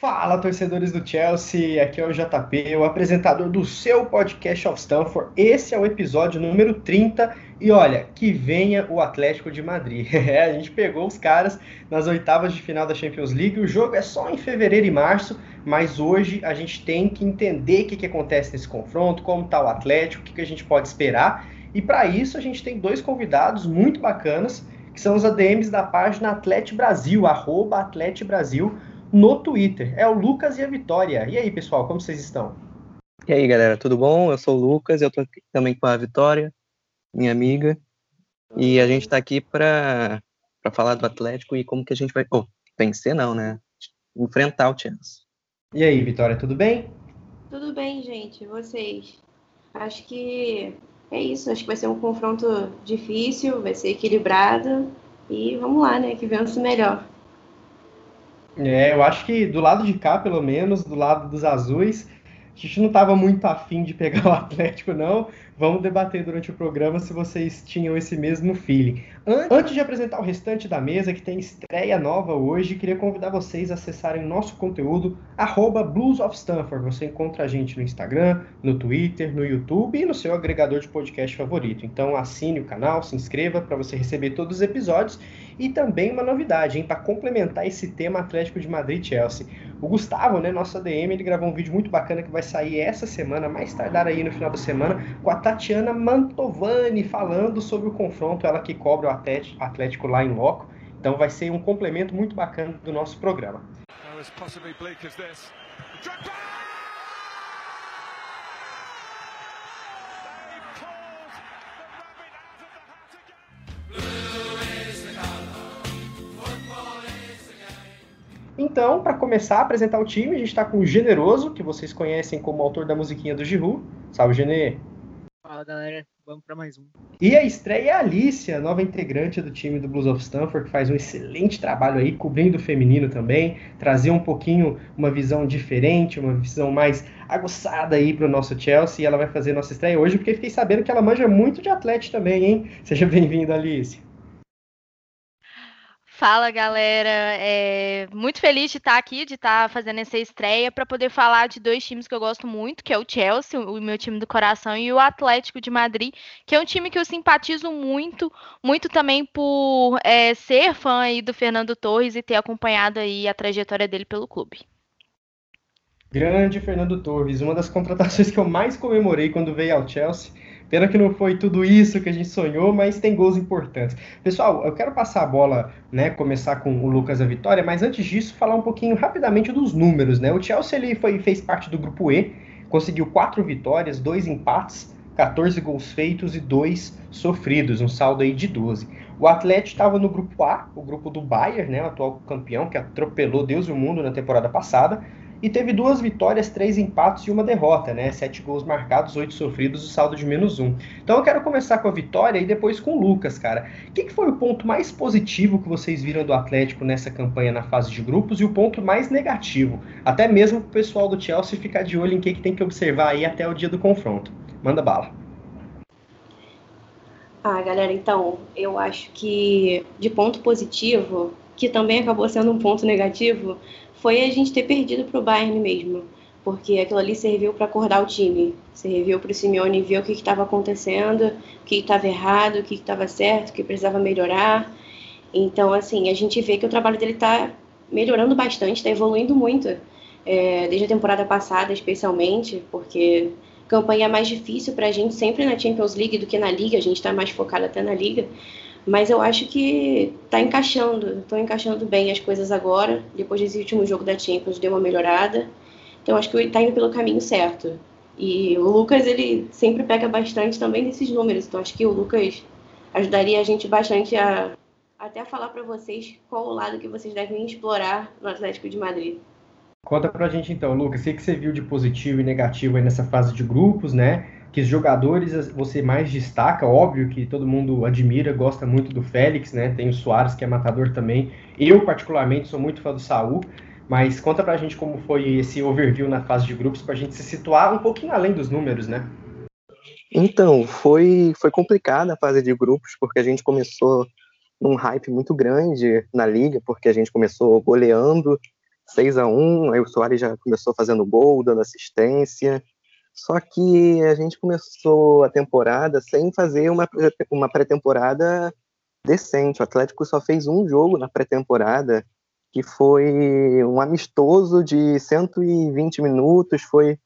Fala, torcedores do Chelsea, aqui é o JP, o apresentador do seu podcast of Stanford. Esse é o episódio número 30 e olha, que venha o Atlético de Madrid. É, a gente pegou os caras nas oitavas de final da Champions League, o jogo é só em fevereiro e março, mas hoje a gente tem que entender o que, que acontece nesse confronto, como está o Atlético, o que, que a gente pode esperar. E para isso a gente tem dois convidados muito bacanas, que são os ADMs da página Atlete Brasil, arroba Atlete Brasil no Twitter. É o Lucas e a Vitória. E aí, pessoal, como vocês estão? E aí, galera, tudo bom? Eu sou o Lucas, eu tô aqui também com a Vitória, minha amiga. E a gente tá aqui para falar do Atlético e como que a gente vai. Oh, vencer não, né? Enfrentar o Chelsea. E aí, Vitória, tudo bem? Tudo bem, gente. Vocês? Acho que é isso. Acho que vai ser um confronto difícil, vai ser equilibrado. E vamos lá, né? Que vença o melhor. É, eu acho que do lado de cá, pelo menos, do lado dos azuis, a gente não estava muito afim de pegar o Atlético, não. Vamos debater durante o programa se vocês tinham esse mesmo feeling. Antes de apresentar o restante da mesa, que tem estreia nova hoje, queria convidar vocês a acessarem nosso conteúdo, arroba Blues of Stanford. Você encontra a gente no Instagram, no Twitter, no YouTube e no seu agregador de podcast favorito. Então assine o canal, se inscreva para você receber todos os episódios. E também uma novidade, para complementar esse tema Atlético de Madrid Chelsea. O Gustavo, né, nosso ADM, ele gravou um vídeo muito bacana que vai sair essa semana, mais tardar aí no final da semana, com a Tatiana Mantovani falando sobre o confronto, ela que cobra o Atlético lá em loco. Então vai ser um complemento muito bacana do nosso programa. Então, para começar a apresentar o time, a gente está com o Generoso, que vocês conhecem como autor da musiquinha do Giru. Salve, Genê! Fala, galera. Vamos para mais um. E a estreia é a Alicia, nova integrante do time do Blues of Stanford, que faz um excelente trabalho aí, cobrindo o feminino também, trazer um pouquinho uma visão diferente, uma visão mais aguçada aí para o nosso Chelsea. E ela vai fazer nossa estreia hoje, porque fiquei sabendo que ela manja muito de atleta também, hein? Seja bem-vinda, Alice. Fala galera, é, muito feliz de estar aqui, de estar fazendo essa estreia para poder falar de dois times que eu gosto muito, que é o Chelsea, o meu time do coração, e o Atlético de Madrid, que é um time que eu simpatizo muito, muito também por é, ser fã aí do Fernando Torres e ter acompanhado aí a trajetória dele pelo clube. Grande Fernando Torres, uma das contratações que eu mais comemorei quando veio ao Chelsea Pena que não foi tudo isso que a gente sonhou, mas tem gols importantes. Pessoal, eu quero passar a bola, né, começar com o Lucas da Vitória, mas antes disso, falar um pouquinho rapidamente dos números, né? O Chelsea ele foi, fez parte do grupo E, conseguiu quatro vitórias, dois empates, 14 gols feitos e dois sofridos, um saldo aí de 12. O Atlético estava no grupo A, o grupo do Bayern, né, o atual campeão, que atropelou Deus e o mundo na temporada passada e teve duas vitórias, três empates e uma derrota, né? Sete gols marcados, oito sofridos, o saldo de menos um. Então eu quero começar com a vitória e depois com o Lucas, cara. O que, que foi o ponto mais positivo que vocês viram do Atlético nessa campanha na fase de grupos e o ponto mais negativo? Até mesmo o pessoal do Chelsea ficar de olho em que, que tem que observar aí até o dia do confronto. Manda bala. Ah, galera, então, eu acho que de ponto positivo, que também acabou sendo um ponto negativo, foi a gente ter perdido para o Bayern mesmo, porque aquilo ali serviu para acordar o time, serviu para o Simeone ver o que estava acontecendo, o que estava errado, o que estava certo, o que precisava melhorar. Então, assim, a gente vê que o trabalho dele está melhorando bastante, está evoluindo muito, é, desde a temporada passada, especialmente, porque campanha mais difícil para a gente sempre na Champions League do que na Liga, a gente está mais focado até na Liga. Mas eu acho que está encaixando, estão encaixando bem as coisas agora. Depois desse último jogo da Champions deu uma melhorada. Então acho que está indo pelo caminho certo. E o Lucas, ele sempre pega bastante também desses números. Então acho que o Lucas ajudaria a gente bastante a até falar para vocês qual o lado que vocês devem explorar no Atlético de Madrid. Conta pra gente então, Lucas, o que você viu de positivo e negativo nessa fase de grupos, né? Que os jogadores você mais destaca, óbvio que todo mundo admira, gosta muito do Félix, né? Tem o Soares que é matador também. Eu particularmente sou muito fã do Saul, mas conta pra gente como foi esse overview na fase de grupos pra gente se situar um pouquinho além dos números, né? Então, foi foi complicada a fase de grupos porque a gente começou num hype muito grande na liga, porque a gente começou goleando 6 a 1 aí o Soares já começou fazendo gol, dando assistência. Só que a gente começou a temporada sem fazer uma, uma pré-temporada decente. O Atlético só fez um jogo na pré-temporada, que foi um amistoso de 120 minutos, foi,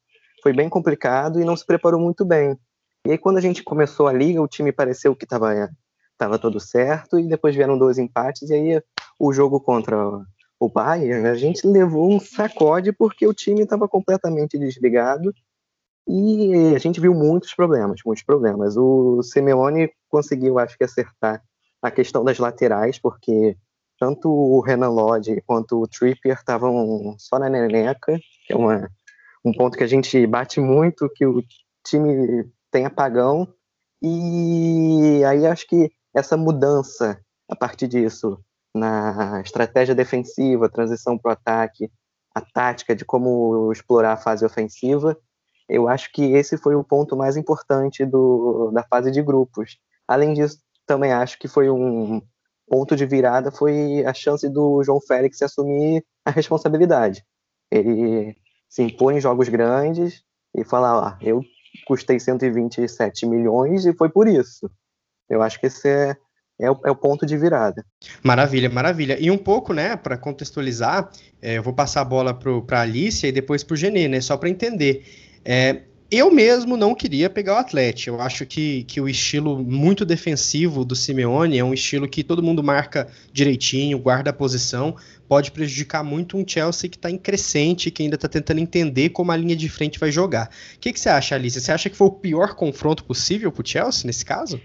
foi bem complicado e não se preparou muito bem. E aí, quando a gente começou a liga, o time pareceu que estava tava tudo certo, e depois vieram dois empates, e aí o jogo contra o Bayern, a gente levou um sacode porque o time estava completamente desligado e a gente viu muitos problemas, muitos problemas. O Simeone conseguiu, acho que, acertar a questão das laterais, porque tanto o Renan Lodge quanto o Trippier estavam só na neneca, que é uma, um ponto que a gente bate muito, que o time tem apagão, e aí acho que essa mudança a partir disso na estratégia defensiva, transição para o ataque, a tática de como explorar a fase ofensiva, eu acho que esse foi o ponto mais importante do, da fase de grupos. Além disso, também acho que foi um ponto de virada foi a chance do João Félix assumir a responsabilidade. Ele se impõe em jogos grandes e falar, ó, eu custei 127 milhões e foi por isso. Eu acho que esse é, é, o, é o ponto de virada. Maravilha, maravilha. E um pouco, né, para contextualizar, é, eu vou passar a bola para a Alicia e depois para o Genê, né, só para entender. É, eu mesmo não queria pegar o Atlético. Eu acho que, que o estilo muito defensivo do Simeone é um estilo que todo mundo marca direitinho, guarda a posição, pode prejudicar muito um Chelsea que está em crescente, que ainda está tentando entender como a linha de frente vai jogar. O que, que você acha, Alice? Você acha que foi o pior confronto possível para o Chelsea nesse caso?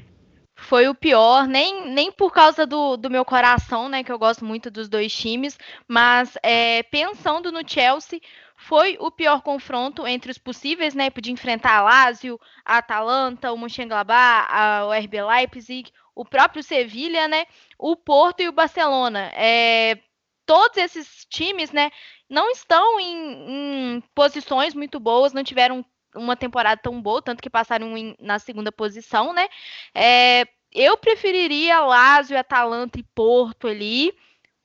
foi o pior, nem, nem por causa do, do meu coração, né? Que eu gosto muito dos dois times, mas é, pensando no Chelsea, foi o pior confronto entre os possíveis, né? Podia enfrentar a Lazio, a Atalanta, o Mönchengladbach, o RB Leipzig, o próprio Sevilha, né? O Porto e o Barcelona. É, todos esses times, né? Não estão em, em posições muito boas, não tiveram uma temporada tão boa, tanto que passaram em, na segunda posição, né? É, eu preferiria Lazio, Atalanta e Porto ali.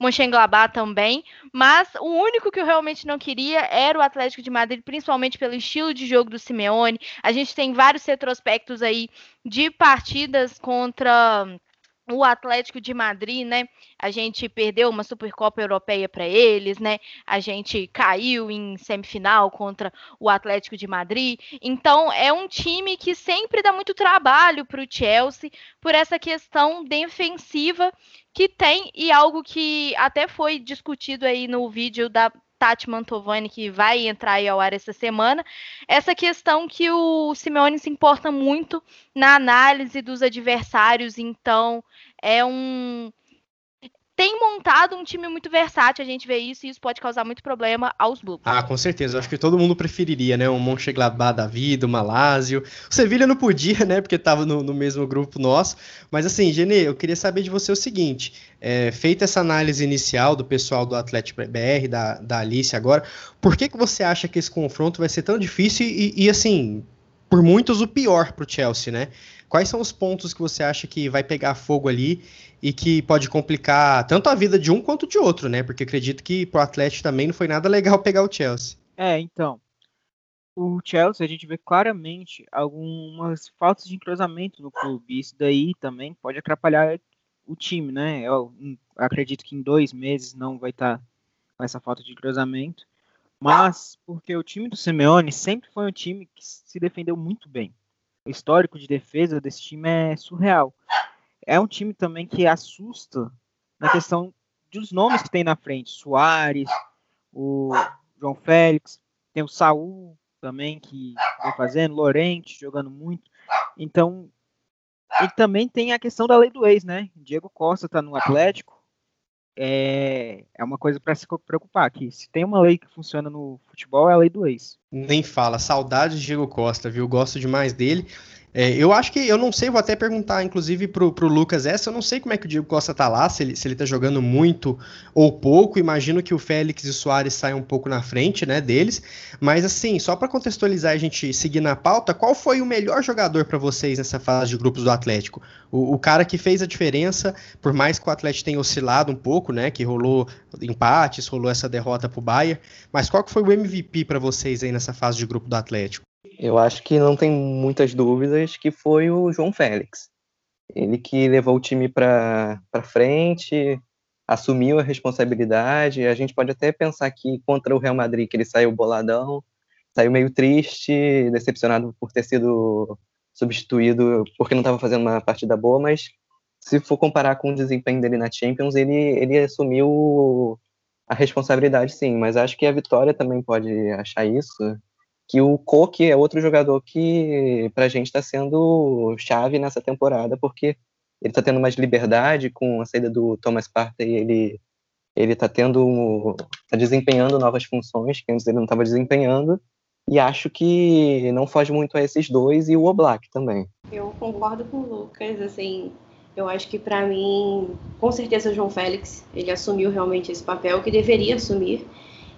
Mönchengladbach também, mas o único que eu realmente não queria era o Atlético de Madrid, principalmente pelo estilo de jogo do Simeone. A gente tem vários retrospectos aí de partidas contra o Atlético de Madrid, né? A gente perdeu uma Supercopa Europeia para eles, né? A gente caiu em semifinal contra o Atlético de Madrid. Então, é um time que sempre dá muito trabalho para o Chelsea por essa questão defensiva que tem e algo que até foi discutido aí no vídeo da Tati Mantovani, que vai entrar aí ao ar essa semana, essa questão que o Simeone se importa muito na análise dos adversários, então é um tem montado um time muito versátil, a gente vê isso, e isso pode causar muito problema aos Blues. Ah, com certeza, acho que todo mundo preferiria, né, um Mönchengladbach da vida, uma Lazio. O Sevilha não podia, né, porque estava no, no, mesmo grupo nosso, mas assim, Genê, eu queria saber de você o seguinte, é, feita essa análise inicial do pessoal do Atlético BR, da, da Alice agora, por que, que você acha que esse confronto vai ser tão difícil e, e assim, por muitos o pior para o Chelsea, né? Quais são os pontos que você acha que vai pegar fogo ali e que pode complicar tanto a vida de um quanto de outro, né? Porque acredito que pro Atlético também não foi nada legal pegar o Chelsea. É, então. O Chelsea, a gente vê claramente algumas faltas de entrosamento no clube. Isso daí também pode atrapalhar o time, né? Eu acredito que em dois meses não vai estar tá com essa falta de entrosamento. Mas porque o time do Simeone sempre foi um time que se defendeu muito bem. Histórico de defesa desse time é surreal. É um time também que assusta na questão dos nomes que tem na frente. Soares, o João Félix, tem o Saul também que vem fazendo, Lorente jogando muito. Então, e também tem a questão da lei do ex, né? Diego Costa está no Atlético, é, é uma coisa para se preocupar aqui. Se tem uma lei que funciona no futebol, é a lei do ex. Nem fala. Saudades de Diego Costa, viu? Gosto demais dele. É, eu acho que, eu não sei, vou até perguntar, inclusive, pro, pro Lucas essa, eu não sei como é que o Diego Costa tá lá, se ele, se ele tá jogando muito ou pouco, imagino que o Félix e o Soares saiam um pouco na frente, né, deles, mas assim, só para contextualizar a gente seguir na pauta, qual foi o melhor jogador para vocês nessa fase de grupos do Atlético? O, o, cara que fez a diferença, por mais que o Atlético tenha oscilado um pouco, né, que rolou empates, rolou essa derrota pro Bayern, mas qual que foi o MVP para vocês aí nessa fase de grupo do Atlético? Eu acho que não tem muitas dúvidas que foi o João Félix. Ele que levou o time para frente, assumiu a responsabilidade. A gente pode até pensar que contra o Real Madrid que ele saiu boladão, saiu meio triste, decepcionado por ter sido substituído porque não estava fazendo uma partida boa, mas se for comparar com o desempenho dele na Champions, ele, ele assumiu a responsabilidade sim, mas acho que a Vitória também pode achar isso que o Koke é outro jogador que pra gente está sendo chave nessa temporada, porque ele está tendo mais liberdade com a saída do Thomas Partey, ele ele está tendo tá desempenhando novas funções que antes ele não estava desempenhando e acho que não foge muito a esses dois e o Oblak também. Eu concordo com o Lucas, assim, eu acho que para mim, com certeza o João Félix, ele assumiu realmente esse papel que deveria assumir.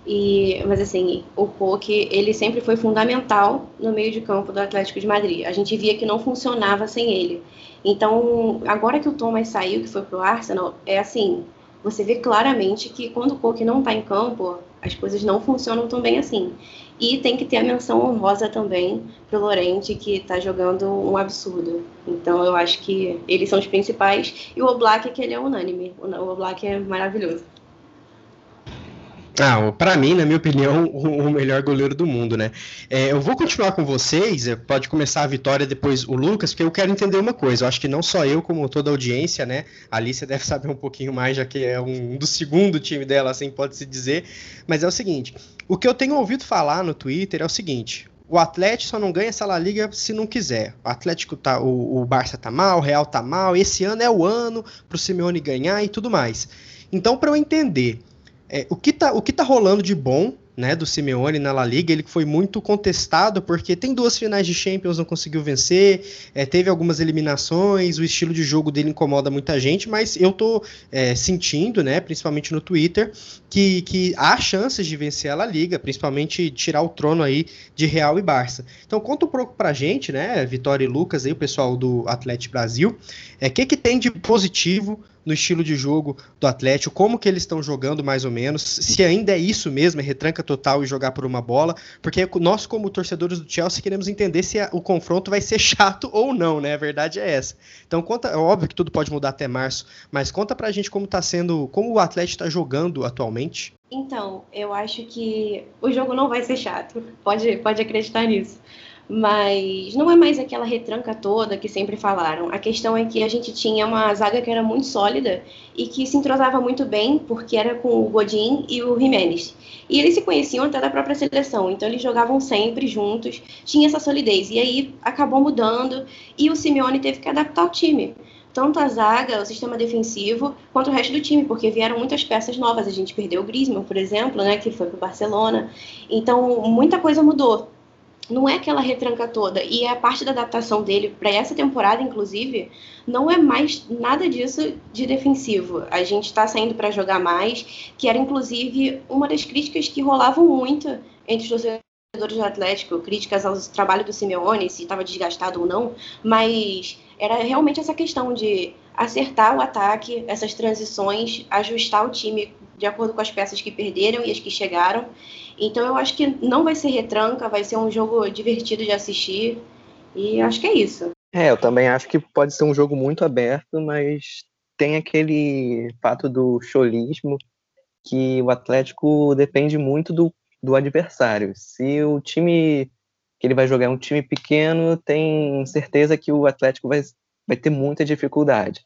E, mas assim, o Poke, ele sempre foi fundamental no meio de campo do Atlético de Madrid. A gente via que não funcionava sem ele. Então, agora que o Thomas saiu, que foi pro Arsenal, é assim, você vê claramente que quando o Poke não está em campo, as coisas não funcionam tão bem assim. E tem que ter a menção honrosa também pro Lorente, que está jogando um absurdo. Então eu acho que eles são os principais. E o Oblak, que ele é unânime. O Oblak é maravilhoso. Ah, para mim, na minha opinião, o, melhor goleiro do mundo, né? É, eu vou continuar com vocês, é, pode começar a Vitória, depois o Lucas, porque eu quero entender uma coisa. Eu acho que não só eu, como toda a audiência, né? A Alice deve saber um pouquinho mais, já que é um do segundo time dela, assim pode-se dizer. Mas é o seguinte: o que eu tenho ouvido falar no Twitter é o seguinte: o Atlético só não ganha essa La Liga se não quiser. O Atlético tá, o, o Barça tá mal, o Real tá mal. Esse ano é o ano pro Simeone ganhar e tudo mais. Então, para eu entender é, o, que tá, o que tá rolando de bom né, do Simeone na La Liga, ele foi muito contestado porque tem duas finais de Champions, não conseguiu vencer, é, teve algumas eliminações, o estilo de jogo dele incomoda muita gente, mas eu tô é, sentindo, né, principalmente no Twitter, que, que há chances de vencer a La Liga, principalmente tirar o trono aí de Real e Barça. Então conta um pouco pra gente, né, Vitória e Lucas aí, o pessoal do Atlético Brasil, é, o que que tem de positivo no estilo de jogo do Atlético, como que eles estão jogando mais ou menos, se ainda é isso mesmo, é retranca total e jogar por uma bola, porque nós como torcedores do Chelsea queremos entender se a, o confronto vai ser chato ou não, né? A verdade é essa. Então conta, é óbvio que tudo pode mudar até março, mas conta pra gente como tá sendo, como o Atlético está jogando atualmente. Então, eu acho que o jogo não vai ser chato. Pode, pode acreditar nisso mas não é mais aquela retranca toda que sempre falaram. A questão é que a gente tinha uma zaga que era muito sólida e que se entrosava muito bem, porque era com o Godin e o Jiménez. E eles se conheciam até da própria seleção, então eles jogavam sempre juntos, tinha essa solidez. E aí acabou mudando e o Simeone teve que adaptar o time. Tanto a zaga, o sistema defensivo, quanto o resto do time, porque vieram muitas peças novas. A gente perdeu o Griezmann, por exemplo, né, que foi para o Barcelona. Então, muita coisa mudou não é aquela retranca toda. E a parte da adaptação dele para essa temporada, inclusive, não é mais nada disso de defensivo. A gente está saindo para jogar mais, que era inclusive uma das críticas que rolavam muito entre os torcedores do Atlético, críticas ao trabalho do Simeone, se estava desgastado ou não, mas era realmente essa questão de acertar o ataque, essas transições, ajustar o time de acordo com as peças que perderam e as que chegaram. Então eu acho que não vai ser retranca, vai ser um jogo divertido de assistir. E acho que é isso. É, eu também acho que pode ser um jogo muito aberto, mas tem aquele fato do cholismo que o Atlético depende muito do, do adversário. Se o time que ele vai jogar é um time pequeno, tem certeza que o Atlético vai, vai ter muita dificuldade.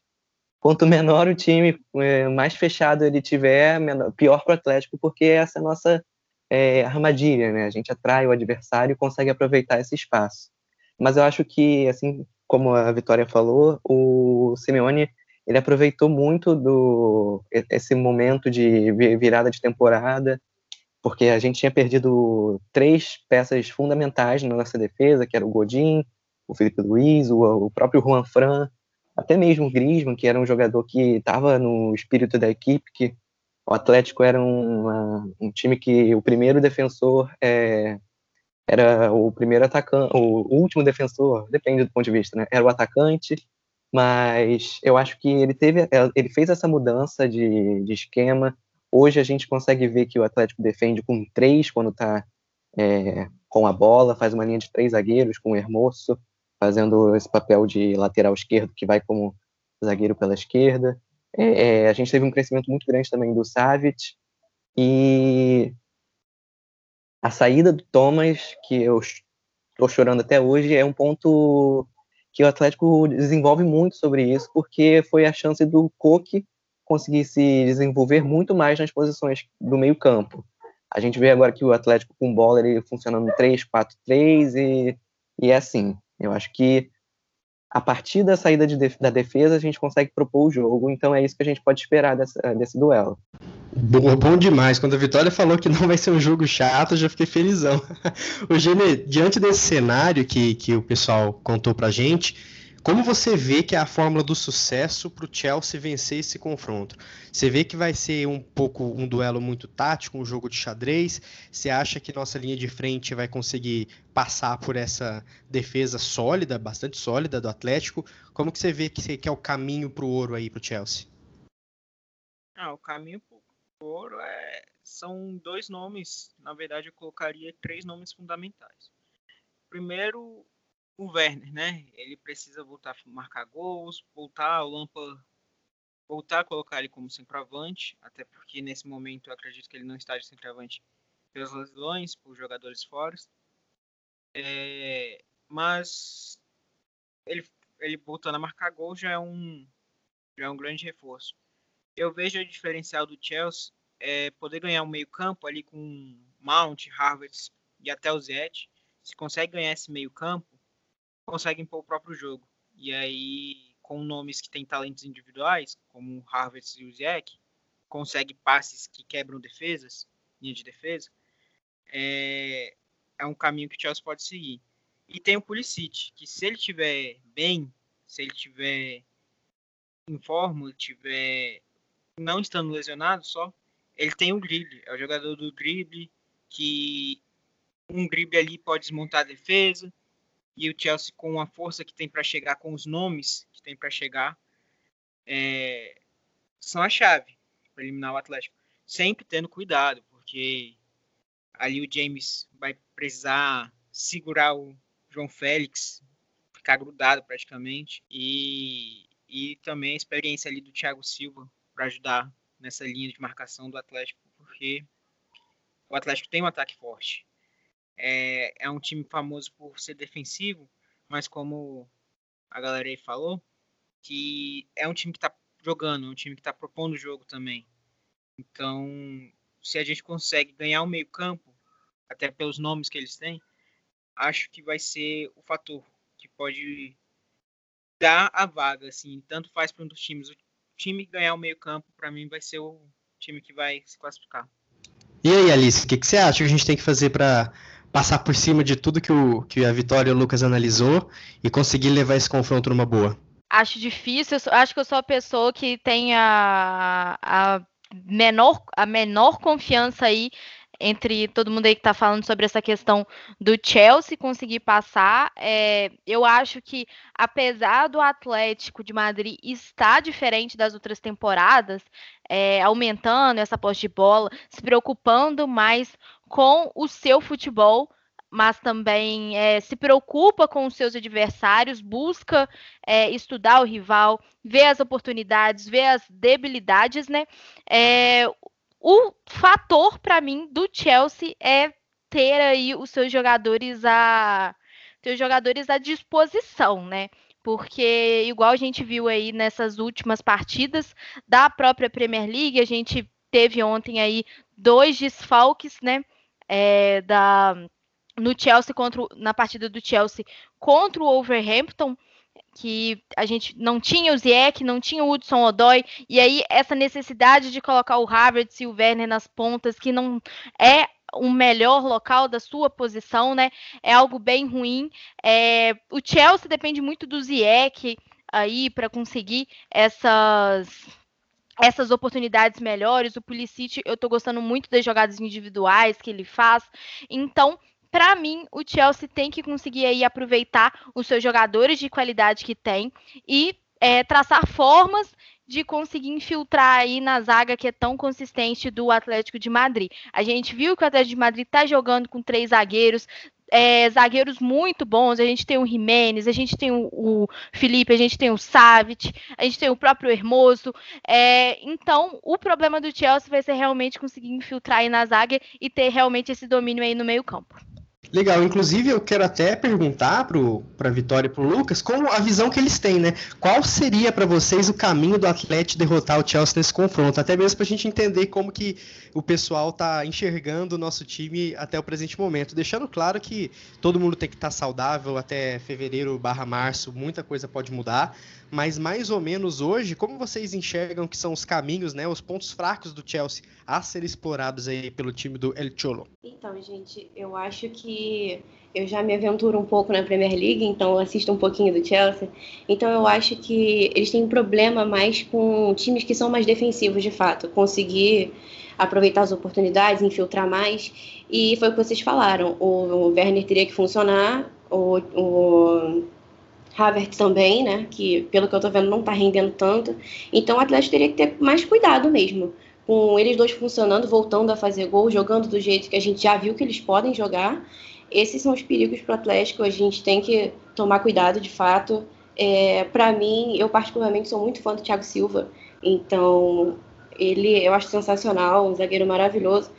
Quanto menor o time, é, mais fechado ele tiver, pior para o Atlético, porque essa é a nossa é, armadilha, né? A gente atrai o adversário e consegue aproveitar esse espaço. Mas eu acho que, assim como a Vitória falou, o Simeone ele aproveitou muito do esse momento de virada de temporada, porque a gente tinha perdido três peças fundamentais na nossa defesa, que era o Godin, o Felipe Luiz, o, o próprio Juan Fran, até mesmo o Griezmann, que era um jogador que estava no espírito da equipe, que o Atlético era um, um time que o primeiro defensor é, era o primeiro atacante, o último defensor, depende do ponto de vista, né? Era o atacante, mas eu acho que ele teve, ele fez essa mudança de, de esquema. Hoje a gente consegue ver que o Atlético defende com três quando está é, com a bola, faz uma linha de três zagueiros com o Hermoso, fazendo esse papel de lateral esquerdo que vai como zagueiro pela esquerda. É, é, a gente teve um crescimento muito grande também do Savic e a saída do Thomas, que eu estou chorando até hoje, é um ponto que o Atlético desenvolve muito sobre isso, porque foi a chance do Coque conseguir se desenvolver muito mais nas posições do meio campo. A gente vê agora que o Atlético com bola, ele funciona no 3-4-3 e, e é assim. Eu acho que a partir da saída de, da defesa, a gente consegue propor o jogo, então é isso que a gente pode esperar dessa, desse duelo. Boa, bom demais. Quando a Vitória falou que não vai ser um jogo chato, eu já fiquei felizão. o Gene, diante desse cenário que, que o pessoal contou pra gente, como você vê que é a fórmula do sucesso para o Chelsea vencer esse confronto? Você vê que vai ser um pouco um duelo muito tático, um jogo de xadrez? Você acha que nossa linha de frente vai conseguir passar por essa defesa sólida, bastante sólida do Atlético? Como que você vê que, é o caminho para o ouro aí para o Chelsea? Ah, o caminho para o ouro é... são dois nomes. Na verdade, eu colocaria três nomes fundamentais. Primeiro, o Werner, né? Ele precisa voltar a marcar gols, voltar o Lampa voltar a colocar ele como centroavante, até porque nesse momento eu acredito que ele não está de centroavante pelas lesões, por jogadores fora. É, mas ele, ele voltando a marcar gol já é um já é um grande reforço. Eu vejo o diferencial do Chelsea é poder ganhar um meio campo ali com Mount, Harvard e até o Zete. Se consegue ganhar esse meio campo, conseguem pôr o próprio jogo. E aí, com nomes que têm talentos individuais, como o Harvard e o consegue passes que quebram defesas, linha de defesa, é, é um caminho que o Chelsea pode seguir. E tem o Pulisic, que se ele tiver bem, se ele tiver em forma, tiver não estando lesionado só, ele tem o drible, é o jogador do drible que um drible ali pode desmontar a defesa, e o Chelsea com a força que tem para chegar, com os nomes que tem para chegar, é, são a chave para eliminar o Atlético. Sempre tendo cuidado, porque ali o James vai precisar segurar o João Félix, ficar grudado praticamente, e, e também a experiência ali do Thiago Silva para ajudar nessa linha de marcação do Atlético, porque o Atlético tem um ataque forte é, é um time famoso por ser defensivo, mas como a galera aí falou, que é um time que está jogando, é um time que está propondo o jogo também. Então, se a gente consegue ganhar o meio campo, até pelos nomes que eles têm, acho que vai ser o fator que pode dar a vaga, assim, tanto faz para um dos times. O time ganhar o meio campo, para mim, vai ser o time que vai se classificar. E aí, Alice, o que, que você acha que a gente tem que fazer para passar por cima de tudo que, o, que a Vitória e o Lucas analisou e conseguir levar esse confronto numa boa? Acho difícil, acho que eu sou a pessoa que tem a, a, menor, a menor confiança aí entre todo mundo aí que está falando sobre essa questão do Chelsea conseguir passar. É, eu acho que, apesar do Atlético de Madrid estar diferente das outras temporadas, é, aumentando essa posse de bola, se preocupando mais com o seu futebol, mas também é, se preocupa com os seus adversários, busca é, estudar o rival, ver as oportunidades, ver as debilidades, né? É, o fator para mim do Chelsea é ter aí os seus jogadores a os jogadores à disposição, né? Porque igual a gente viu aí nessas últimas partidas da própria Premier League, a gente teve ontem aí dois desfalques, né? É, da no Chelsea contra na partida do Chelsea contra o Wolverhampton que a gente não tinha o Zieck, não tinha o Hudson Odoi, e aí essa necessidade de colocar o Havertz e o Werner nas pontas, que não é um melhor local da sua posição, né? É algo bem ruim. É, o Chelsea depende muito do Ziyech aí para conseguir essas essas oportunidades melhores. O Pulisic, eu estou gostando muito das jogadas individuais que ele faz. Então, para mim, o Chelsea tem que conseguir aí aproveitar os seus jogadores de qualidade que tem e é, traçar formas de conseguir infiltrar aí na zaga que é tão consistente do Atlético de Madrid. A gente viu que o Atlético de Madrid está jogando com três zagueiros, é, zagueiros muito bons. A gente tem o Jimenez, a gente tem o, o Felipe, a gente tem o Savic, a gente tem o próprio Hermoso. É, então, o problema do Chelsea vai ser realmente conseguir infiltrar aí na zaga e ter realmente esse domínio aí no meio campo. Legal, inclusive eu quero até perguntar para a Vitória e para o Lucas como a visão que eles têm, né? Qual seria para vocês o caminho do Atlético derrotar o Chelsea nesse confronto? Até mesmo para a gente entender como que o pessoal está enxergando o nosso time até o presente momento. Deixando claro que todo mundo tem que estar tá saudável até fevereiro barra março, muita coisa pode mudar, mas mais ou menos hoje, como vocês enxergam que são os caminhos, né, os pontos fracos do Chelsea a serem explorados aí pelo time do El Cholo? Então, gente, eu acho que eu já me aventuro um pouco na Premier League, então assisto um pouquinho do Chelsea. Então eu acho que eles têm um problema mais com times que são mais defensivos, de fato, conseguir aproveitar as oportunidades, infiltrar mais. E foi o que vocês falaram. O, o Werner teria que funcionar, o, o Havertz também, né? Que pelo que eu tô vendo não tá rendendo tanto. Então o Atlético teria que ter mais cuidado mesmo. Com eles dois funcionando, voltando a fazer gol, jogando do jeito que a gente já viu que eles podem jogar. Esses são os perigos para Atlético. A gente tem que tomar cuidado de fato. É, para mim, eu particularmente sou muito fã do Thiago Silva. Então, ele eu acho sensacional, um zagueiro maravilhoso.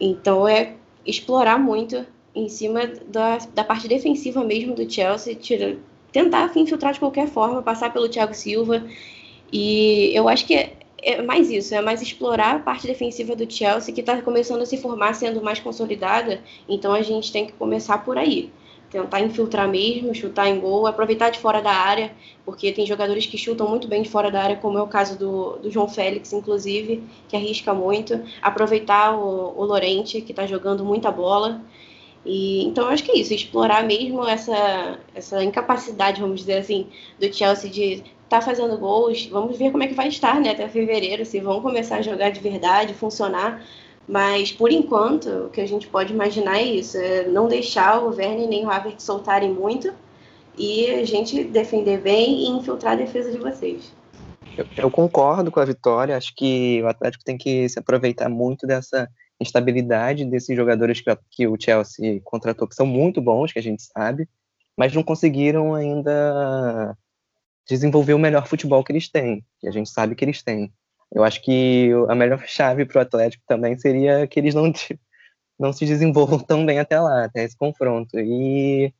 Então, é explorar muito em cima da, da parte defensiva mesmo do Chelsea, tira, tentar infiltrar de qualquer forma, passar pelo Thiago Silva. E eu acho que é, é mais isso, é mais explorar a parte defensiva do Chelsea, que está começando a se formar, sendo mais consolidada. Então a gente tem que começar por aí. Tentar infiltrar mesmo, chutar em gol, aproveitar de fora da área, porque tem jogadores que chutam muito bem de fora da área, como é o caso do, do João Félix, inclusive, que arrisca muito. Aproveitar o, o Lorente, que está jogando muita bola. E, então, acho que é isso, explorar mesmo essa, essa incapacidade, vamos dizer assim, do Chelsea de estar tá fazendo gols. Vamos ver como é que vai estar né, até fevereiro, se vão começar a jogar de verdade, funcionar. Mas, por enquanto, o que a gente pode imaginar é isso, é não deixar o Werner nem o Havertz soltarem muito e a gente defender bem e infiltrar a defesa de vocês. Eu, eu concordo com a vitória, acho que o Atlético tem que se aproveitar muito dessa instabilidade desses jogadores que, que o Chelsea contratou, que são muito bons, que a gente sabe, mas não conseguiram ainda desenvolver o melhor futebol que eles têm, que a gente sabe que eles têm. Eu acho que a melhor chave para o Atlético também seria que eles não, não se desenvolvam tão bem até lá, até esse confronto. E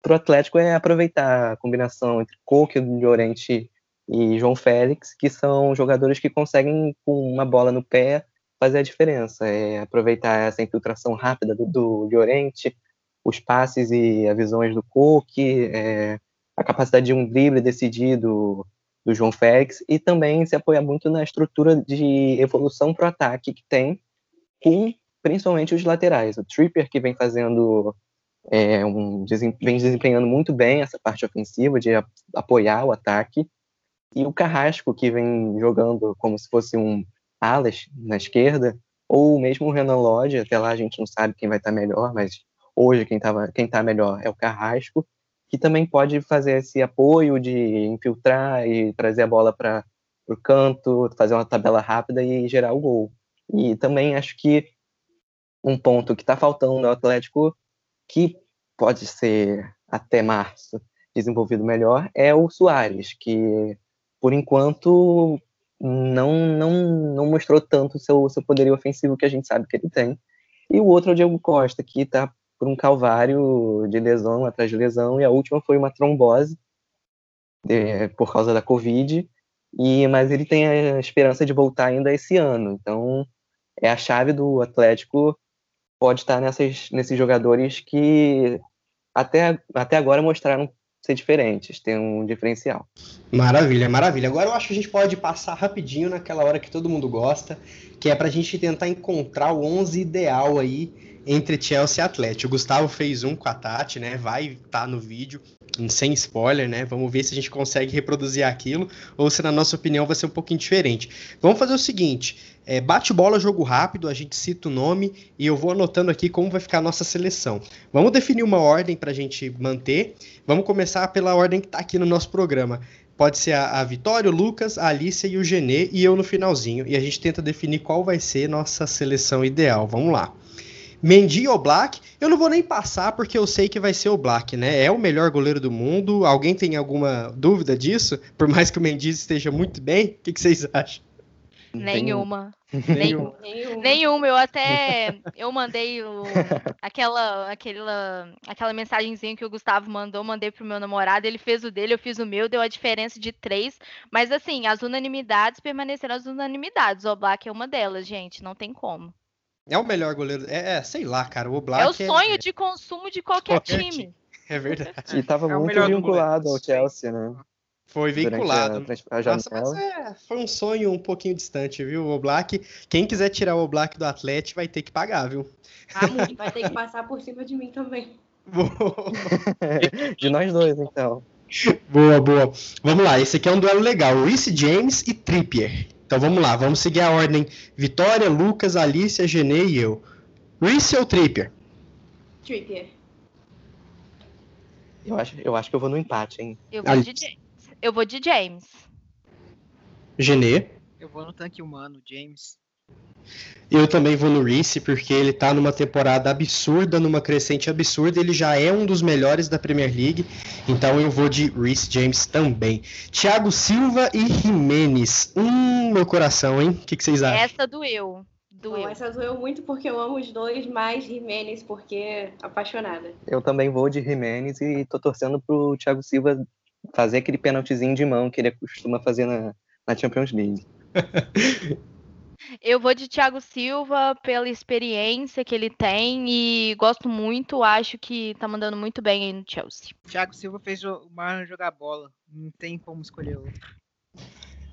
para o Atlético é aproveitar a combinação entre Coque, Llorente e João Félix, que são jogadores que conseguem, com uma bola no pé, fazer a diferença, é aproveitar essa infiltração rápida do, do Llorente, os passes e as visões do Cook, é, a capacidade de um drible decidido do João Félix e também se apoiar muito na estrutura de evolução para o ataque que tem com principalmente os laterais. O Tripper que vem fazendo é, um, vem desempenhando muito bem essa parte ofensiva de apoiar o ataque e o Carrasco que vem jogando como se fosse um alas na esquerda, ou mesmo o Renan Lodge, até lá a gente não sabe quem vai estar melhor, mas hoje quem está quem tá melhor é o Carrasco, que também pode fazer esse apoio de infiltrar e trazer a bola para o canto, fazer uma tabela rápida e gerar o gol. E também acho que um ponto que está faltando no Atlético, que pode ser até março desenvolvido melhor, é o Soares, que por enquanto não, não, não mostrou tanto o seu, seu poderio ofensivo que a gente sabe que ele tem. E o outro é o Diego Costa, que está por um calvário de lesão atrás de lesão, e a última foi uma trombose de, por causa da Covid, e mas ele tem a esperança de voltar ainda esse ano. Então, é a chave do Atlético pode estar nessas, nesses jogadores que até, até agora mostraram ser diferentes, ter um diferencial. Maravilha, maravilha. Agora eu acho que a gente pode passar rapidinho naquela hora que todo mundo gosta, que é para a gente tentar encontrar o 11 ideal aí entre Chelsea e Atlético. O Gustavo fez um com a Tati, né? Vai estar tá no vídeo, sem spoiler, né? Vamos ver se a gente consegue reproduzir aquilo ou se, na nossa opinião, vai ser um pouquinho diferente. Vamos fazer o seguinte: é, bate bola, jogo rápido, a gente cita o nome e eu vou anotando aqui como vai ficar a nossa seleção. Vamos definir uma ordem para a gente manter. Vamos começar pela ordem que está aqui no nosso programa. Pode ser a, a Vitória, o Lucas, a Alicia e o Genê e eu no finalzinho. E a gente tenta definir qual vai ser nossa seleção ideal. Vamos lá. Mendy ou Black, eu não vou nem passar porque eu sei que vai ser o Black, né? É o melhor goleiro do mundo. Alguém tem alguma dúvida disso? Por mais que o Mendy esteja muito bem, o que, que vocês acham? Nenhuma. Nenhuma. Nenhuma. Eu até eu mandei o, aquela, aquela, aquela mensagenzinha que o Gustavo mandou, mandei pro meu namorado, ele fez o dele, eu fiz o meu, deu a diferença de três. Mas assim, as unanimidades permaneceram as unanimidades. O Black é uma delas, gente, não tem como. É o melhor goleiro. É, é sei lá, cara. O Black é o sonho é... de consumo de qualquer, qualquer time. time. É verdade. E tava é muito vinculado ao Chelsea, né? Foi vinculado. A, a Nossa, mas é, foi um sonho um pouquinho distante, viu? O Black. Quem quiser tirar o Black do Atlético vai ter que pagar, viu? Ah, vai ter que passar por cima de mim também. de nós dois, então. Boa, boa. Vamos lá, esse aqui é um duelo legal. Reece James e Trippier. Então vamos lá, vamos seguir a ordem: Vitória, Lucas, Alicia, Genê e eu. Reese ou Trippier? Trippier. Eu acho, eu acho que eu vou no empate, hein? Eu vou de James. Eu vou de James. Genê? Eu vou no tanque humano, James. Eu também vou no Reese, porque ele tá numa temporada absurda, numa crescente absurda. Ele já é um dos melhores da Premier League. Então eu vou de Reese James também. Thiago Silva e Jimenez. Hum, meu coração, hein? O que, que vocês acham? Essa doeu. Doeu. Bom, essa doeu muito porque eu amo os dois, mais Jimenez porque apaixonada. Eu também vou de Jimenez e tô torcendo pro Thiago Silva fazer aquele pênaltizinho de mão que ele costuma fazer na, na Champions League. Eu vou de Thiago Silva pela experiência que ele tem e gosto muito, acho que tá mandando muito bem aí no Chelsea. Thiago Silva fez o Marlon jogar bola, não tem como escolher outro.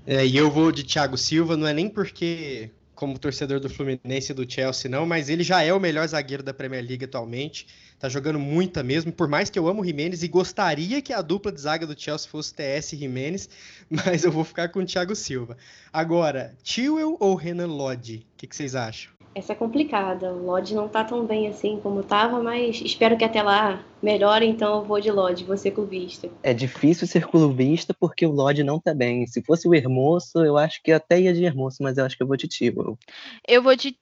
É, e eu vou de Thiago Silva, não é nem porque como torcedor do Fluminense e do Chelsea, não, mas ele já é o melhor zagueiro da Premier League atualmente. Tá jogando muita mesmo, por mais que eu amo o Jimenez e gostaria que a dupla de zaga do Chelsea fosse TS e Jimenez, mas eu vou ficar com o Thiago Silva. Agora, Chilwell ou Renan Lodge? O que, que vocês acham? essa é complicada. O Lodge não tá tão bem assim como tava, mas espero que até lá melhore, então eu vou de Lodge, vou ser clubista. É difícil ser clubista porque o Lodge não tá bem. Se fosse o Hermoso, eu acho que até ia de Hermoso, mas eu acho que eu vou de Tibor. Eu vou de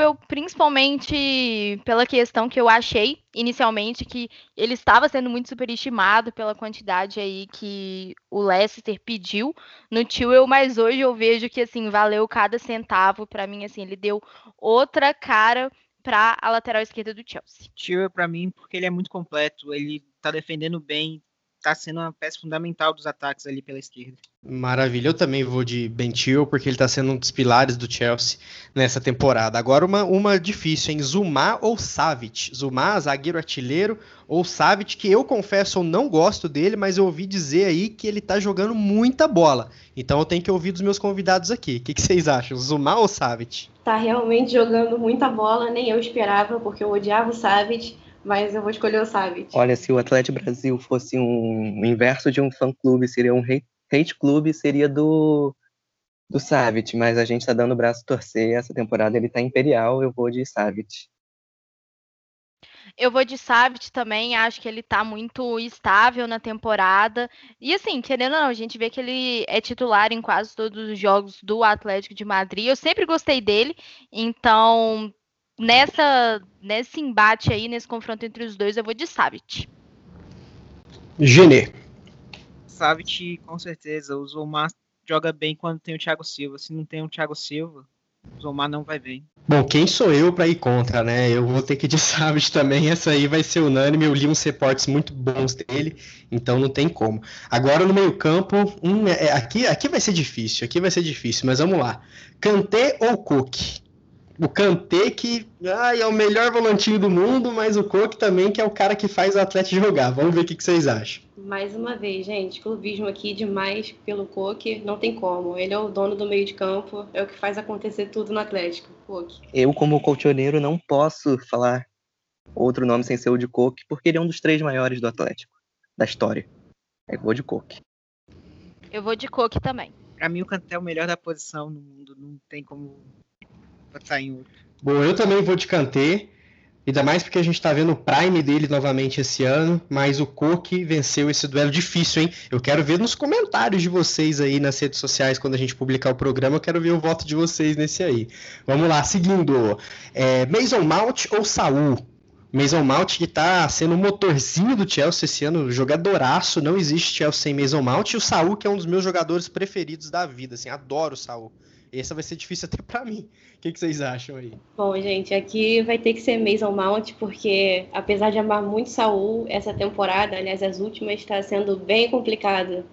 eu principalmente pela questão que eu achei inicialmente que ele estava sendo muito superestimado pela quantidade aí que o Leicester pediu no Tio, mas hoje eu vejo que assim valeu cada centavo para mim assim, ele deu outra cara para a lateral esquerda do Chelsea. Tio para mim porque ele é muito completo, ele tá defendendo bem, tá sendo uma peça fundamental dos ataques ali pela esquerda. Maravilha, eu também vou de Ben Chilwell, porque ele está sendo um dos pilares do Chelsea nessa temporada. Agora uma, uma difícil, hein? Zumar ou Savic? Zumar, zagueiro artilheiro, ou Savic, que eu confesso, eu não gosto dele, mas eu ouvi dizer aí que ele está jogando muita bola. Então eu tenho que ouvir dos meus convidados aqui. O que, que vocês acham? Zumar ou Savic? Tá realmente jogando muita bola, nem eu esperava, porque eu odiava o Savic mas eu vou escolher o Savic. Olha, se o Atlético Brasil fosse um o inverso de um fã-clube, seria um hate, hate clube, seria do do Savic, mas a gente tá dando o braço torcer, essa temporada ele tá imperial, eu vou de Savic. Eu vou de Savic também, acho que ele tá muito estável na temporada. E assim, querendo ou não, a gente vê que ele é titular em quase todos os jogos do Atlético de Madrid. Eu sempre gostei dele, então nessa nesse embate aí, nesse confronto entre os dois, eu vou de Savic. Genê. Savic, com certeza. O Zomar joga bem quando tem o Thiago Silva. Se não tem o Thiago Silva, o Zomar não vai bem. Bom, quem sou eu para ir contra, né? Eu vou ter que ir de Savic também. Essa aí vai ser unânime. Eu li uns reportes muito bons dele, então não tem como. Agora no meio-campo, hum, é, aqui, aqui vai ser difícil. Aqui vai ser difícil, mas vamos lá. Kanté ou Cook? O Kanté que ai, é o melhor volantinho do mundo, mas o Cook também que é o cara que faz o Atlético jogar. Vamos ver o que, que vocês acham. Mais uma vez, gente, clubismo aqui demais pelo Coque, não tem como. Ele é o dono do meio de campo, é o que faz acontecer tudo no Atlético, Coque. Eu, como colchoneiro, não posso falar outro nome sem ser o de Coque, porque ele é um dos três maiores do Atlético, da história. É vou de Coque. Eu vou de Coque também. Pra mim, o Kanté é o melhor da posição no mundo, não tem como botar em outro. Bom, eu também vou de Kanté. Ainda mais porque a gente tá vendo o prime dele novamente esse ano, mas o Coque venceu esse duelo difícil, hein? Eu quero ver nos comentários de vocês aí nas redes sociais quando a gente publicar o programa, eu quero ver o voto de vocês nesse aí. Vamos lá, seguindo. É, Mason Mount ou Saul? Mason Mount que tá sendo o motorzinho do Chelsea esse ano, jogadoraço, não existe Chelsea sem Mason Mount, e o Saul que é um dos meus jogadores preferidos da vida, assim, adoro o Saul. Essa vai ser difícil até para mim. O que, que, vocês acham aí? Bom, gente, aqui vai ter que ser Mason Mount, porque apesar de amar muito Saul, essa temporada, aliás, as últimas, está sendo bem complicada.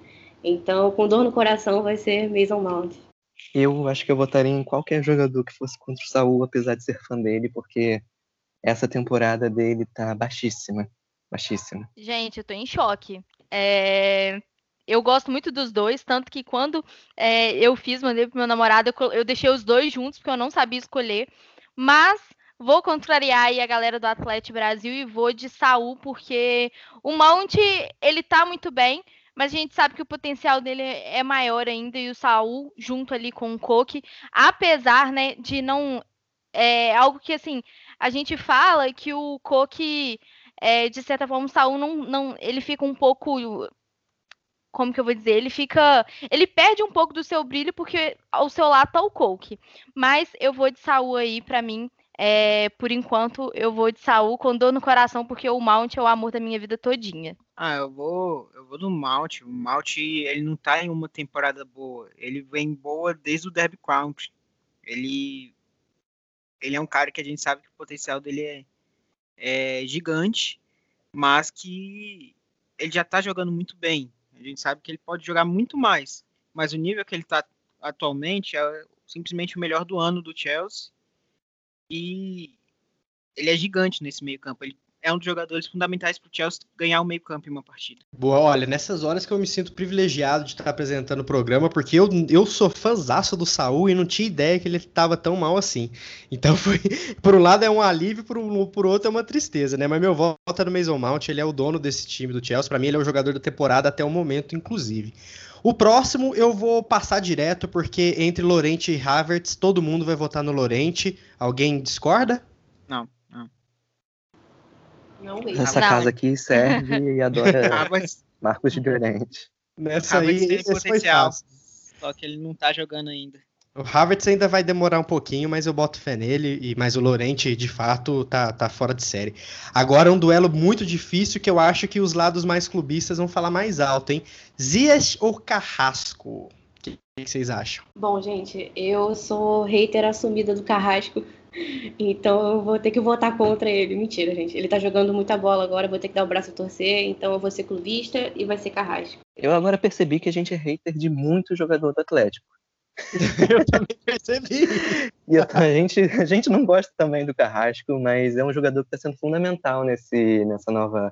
Então, com dor no coração, vai ser Mason Mount. Eu acho que eu votaria em qualquer jogador que fosse contra o Saul, apesar de ser fã dele, porque essa temporada dele tá baixíssima. Baixíssima. Gente, eu tô em choque. É, eu gosto muito dos dois, tanto que quando é, eu fiz, mandei pro meu namorado, eu, eu, deixei os dois juntos, porque eu não sabia escolher. Mas vou contrariar aí a galera do Atlético Brasil e vou de Saul, porque o Mount, ele tá muito bem, mas a gente sabe que o potencial dele é maior ainda, e o Saul, junto ali com o Coque, apesar, né, de não... É algo que, assim, a gente fala que o Coque... É, de certa forma, o Saul não, não, ele fica um pouco como que eu vou dizer, ele fica, ele perde um pouco do seu brilho porque ao seu lado tá o Coke. Mas eu vou de Saul aí para mim, é, por enquanto eu vou de Saul com dor no coração porque o Mount é o amor da minha vida todinha. Ah, eu vou, eu vou do Mount. O Mount ele não tá em uma temporada boa, ele vem boa desde o Derby County. Ele ele é um cara que a gente sabe que o potencial dele é, é gigante, mas que ele já tá jogando muito bem. A gente sabe que ele pode jogar muito mais, mas o nível que ele está atualmente é simplesmente o melhor do ano do Chelsea. E ele é gigante nesse meio-campo. Ele é um dos jogadores fundamentais para o Chelsea ganhar o meio-campo em uma partida. Boa, olha, nessas horas que eu me sinto privilegiado de estar apresentando o programa, porque eu, eu sou fãzaço do Saul e não tinha ideia que ele estava tão mal assim. Então foi, por um lado é um alívio, por, um, por outro é uma tristeza, né? Mas meu voto é no Mason Mount, ele é o dono desse time do Chelsea, para mim ele é o jogador da temporada até o momento, inclusive. O próximo eu vou passar direto, porque entre Lorente e Havertz, todo mundo vai votar no Lorente. Alguém discorda? Não. Não Essa não. casa aqui serve e adora Marcos de Llorente. Nessa aí, tem potencial. Só que ele não tá jogando ainda. O Havertz ainda vai demorar um pouquinho, mas eu boto fé nele. E, mas o Lorente, de fato, tá, tá fora de série. Agora um duelo muito difícil que eu acho que os lados mais clubistas vão falar mais alto, hein? Zias ou Carrasco? O que, que vocês acham? Bom, gente, eu sou hater assumida do Carrasco. Então eu vou ter que votar contra ele. Mentira, gente. Ele tá jogando muita bola agora, vou ter que dar o braço a torcer. Então eu vou ser clubista e vai ser Carrasco. Eu agora percebi que a gente é hater de muito jogador do Atlético. eu também percebi. E a, gente, a gente não gosta também do Carrasco, mas é um jogador que está sendo fundamental nesse, nessa nova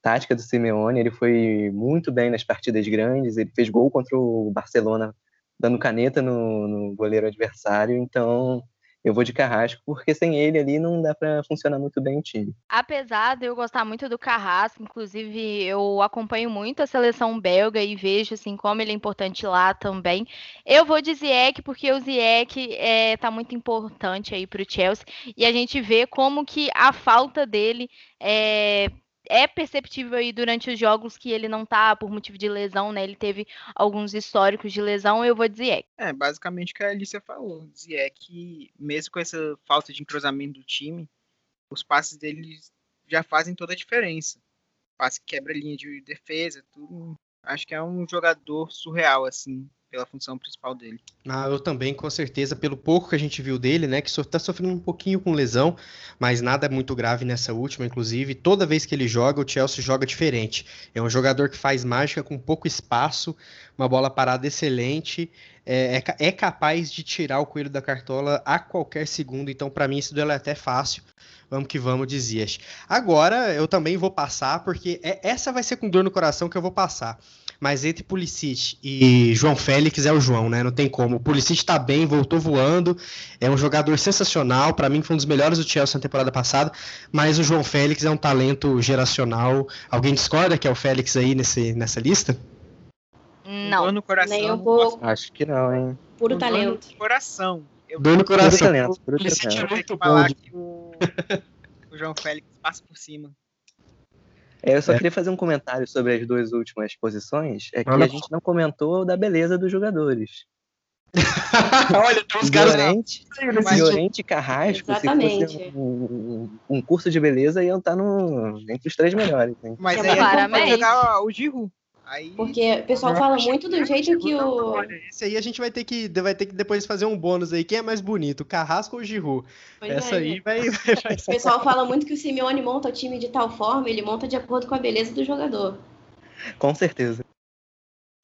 tática do Simeone. Ele foi muito bem nas partidas grandes, ele fez gol contra o Barcelona, dando caneta no, no goleiro adversário. Então, eu vou de Carrasco, porque sem ele ali não dá para funcionar muito bem o time. Apesar de eu gostar muito do Carrasco, inclusive eu acompanho muito a seleção belga e vejo assim como ele é importante lá também. Eu vou de Ziyech porque o Ziyech é, tá muito importante aí para o Chelsea e a gente vê como que a falta dele é, é perceptível aí durante os jogos que ele não tá por motivo de lesão, né? Ele teve alguns históricos de lesão, eu vou dizer. É, basicamente o que a Alicia falou. Ziyech, mesmo com essa falta de entrosamento do time, os passes dele já fazem toda a diferença. Passe quebra linha de defesa, tudo. Acho que é um jogador surreal, assim. Pela função principal dele. Ah, eu também, com certeza, pelo pouco que a gente viu dele, né, que está sofrendo um pouquinho com lesão, mas nada muito grave nessa última, inclusive. Toda vez que ele joga, o Chelsea joga diferente. É um jogador que faz mágica com pouco espaço, uma bola parada excelente, é, é, é capaz de tirar o coelho da cartola a qualquer segundo, então para mim esse duelo é até fácil. Vamos que vamos, dizias. Agora eu também vou passar, porque é, essa vai ser com dor no coração que eu vou passar. Mas entre Pulisic e João Félix é o João, né? Não tem como. O Pulisic tá bem, voltou voando, é um jogador sensacional. Para mim foi um dos melhores do Chelsea na temporada passada. Mas o João Félix é um talento geracional. Alguém discorda que é o Félix aí nesse, nessa lista? Não. Dor no coração. Nem um pouco. Acho que não, hein? Puro dor talento. no coração. Eu Dor no Puro coração. talento, puro talento. é muito vou bom. falar de- que o, o João Félix passa por cima. É, eu só É. queria fazer um comentário sobre as duas últimas posições. É que a gente não comentou da beleza dos jogadores. Olha, tem uns caras. Llorente, Mas- Llorente e Carrasco, se Exatamente. fosse um, um curso de beleza, iam estar no, entre os três melhores. Hein? Mas É, aí pode claramente. jogar o Giroud. Aí Porque o pessoal fala muito do jeito que o. Olha, esse aí a gente vai ter que vai ter que depois fazer um bônus aí. Quem é mais bonito, Carrasco ou o Giroud? Pois Essa é, aí vai, vai, vai O pessoal fala muito que o Simeone monta o time de tal forma, ele monta de acordo com a beleza do jogador. Com certeza.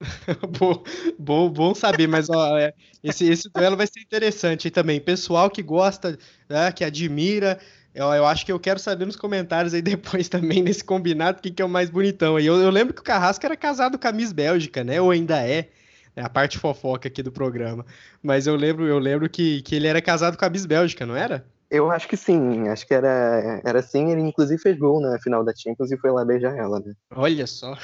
bom, bom, bom saber, mas ó, é, esse, esse duelo vai ser interessante também. Pessoal que gosta, né, que admira, eu, eu acho que eu quero saber nos comentários aí depois também, nesse combinado, quem que é o mais bonitão aí. Eu, eu lembro que o Carrasco era casado com a Miss Bélgica, né? Ou ainda é. É a parte fofoca aqui do programa. Mas eu lembro, eu lembro que, que ele era casado com a Miss Bélgica, não era? Eu acho que sim, acho que era, era assim. Ele inclusive fez gol na final da Champions e foi lá beijar ela, né? Olha só.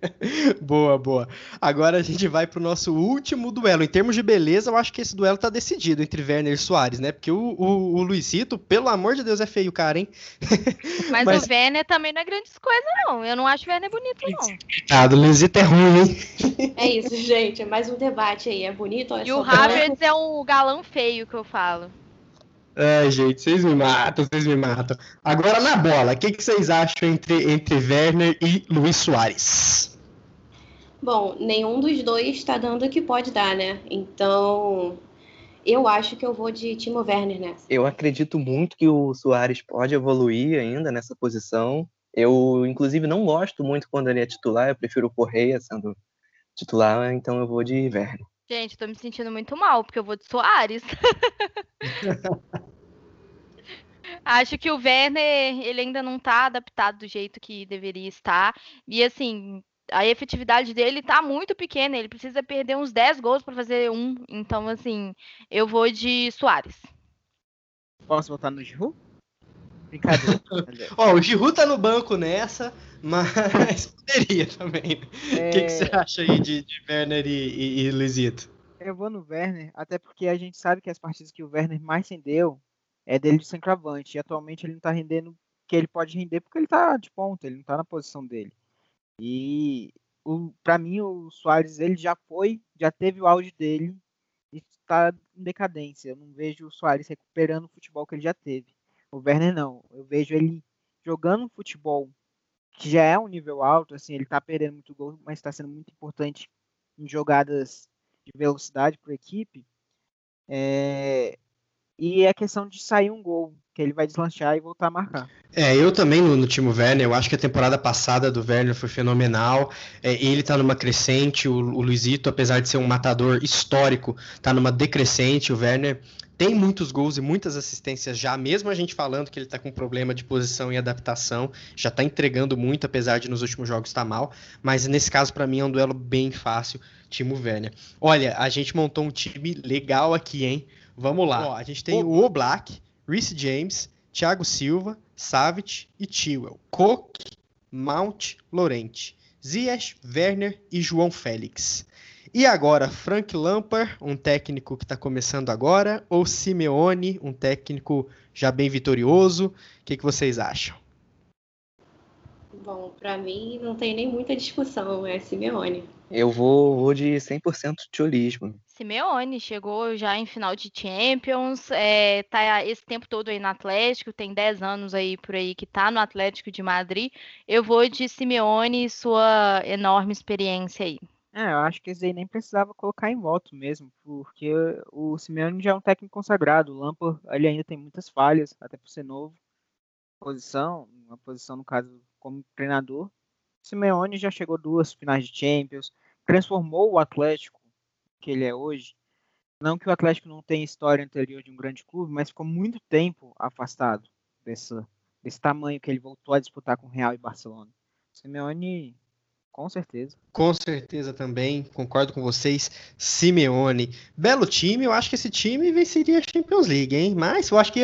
boa, boa. Agora a gente vai pro nosso último duelo. Em termos de beleza, eu acho que esse duelo tá decidido entre Werner e Soares, né? Porque o, o, o Luizito, pelo amor de Deus, é feio, cara, hein? Mas, Mas- o Werner também não é grandes coisas, não. Eu não acho o Werner bonito, não. Ah, o Luizito é ruim, hein? É isso, gente. É mais um debate aí. É bonito é E só o? Havertz é um galão feio que eu falo. Ai, gente, vocês me matam, vocês me matam. Agora na bola, o que, que vocês acham entre, entre Werner e Luiz Soares? Bom, nenhum dos dois tá dando o que pode dar, né? Então, eu acho que eu vou de Timo Werner nessa. Eu acredito muito que o Soares pode evoluir ainda nessa posição. Eu, inclusive, não gosto muito quando ele é titular, eu prefiro o Correia sendo titular, então eu vou de Werner. Gente, tô me sentindo muito mal, porque eu vou de Soares. Acho que o Werner, ele ainda não tá adaptado do jeito que deveria estar. E assim, a efetividade dele tá muito pequena. Ele precisa perder uns 10 gols para fazer um. Então, assim, eu vou de Soares. posso votar no Giroud? Brincadeira. Ó, o Giroud tá no banco nessa, mas poderia também. O É, que, que você acha aí de, de Werner e, e, e Luizito? Eu vou no Werner, até porque a gente sabe que as partidas que o Werner mais rendeu é dele de centroavante. E atualmente ele não tá rendendo o que ele pode render porque ele tá de ponta, ele não tá na posição dele. E o, pra mim o Soares ele já foi, já teve o auge dele e está em decadência. Eu não vejo o Soares recuperando o futebol que ele já teve. O Werner não. Eu vejo ele jogando um futebol que já é um nível alto, assim, ele tá perdendo muito gol, mas está sendo muito importante em jogadas de velocidade para a equipe. É, E é questão de sair um gol, que ele vai deslanchar e voltar a marcar. É, eu também no, no time Werner, eu acho que a temporada passada do Werner foi fenomenal. É, ele tá numa crescente, o, o Luizito, apesar de ser um matador histórico, tá numa decrescente. O Werner tem muitos gols e muitas assistências já, mesmo a gente falando que ele tá com problema de posição e adaptação, já tá entregando muito, apesar de nos últimos jogos estar mal. Mas nesse caso, para mim, é um duelo bem fácil, Timo Werner. Olha, a gente montou um time legal aqui, hein? Vamos lá. Ó, a gente tem o Oblak, Reece James, Thiago Silva, Savic e Chilwell. Coque, Mount, Lorente. Ziyech, Werner e João Félix. E agora, Frank Lampard, um técnico que está começando agora, ou Simeone, um técnico já bem vitorioso? O que, que vocês acham? Bom, pra mim não tem nem muita discussão, é Simeone. Eu vou, vou de 100% tiolismo. Simeone chegou já em final de Champions, é, tá esse tempo todo aí no Atlético, tem 10 anos aí por aí que tá no Atlético de Madrid. Eu vou de Simeone e sua enorme experiência aí. É, eu acho que esse aí nem precisava colocar em voto mesmo, porque o Simeone já é um técnico consagrado. O Lampard, ele ainda tem muitas falhas, até por ser novo. Posição, uma posição no caso como treinador. O Simeone já chegou duas finais de Champions, transformou o Atlético que ele é hoje. Não que o Atlético não tenha história anterior de um grande clube, mas ficou muito tempo afastado desse, tamanho que ele voltou a disputar com Real e Barcelona. Simeone com certeza. Com certeza também, concordo com vocês. Simeone, belo time, eu acho que esse time venceria a Champions League, hein? Mas eu acho que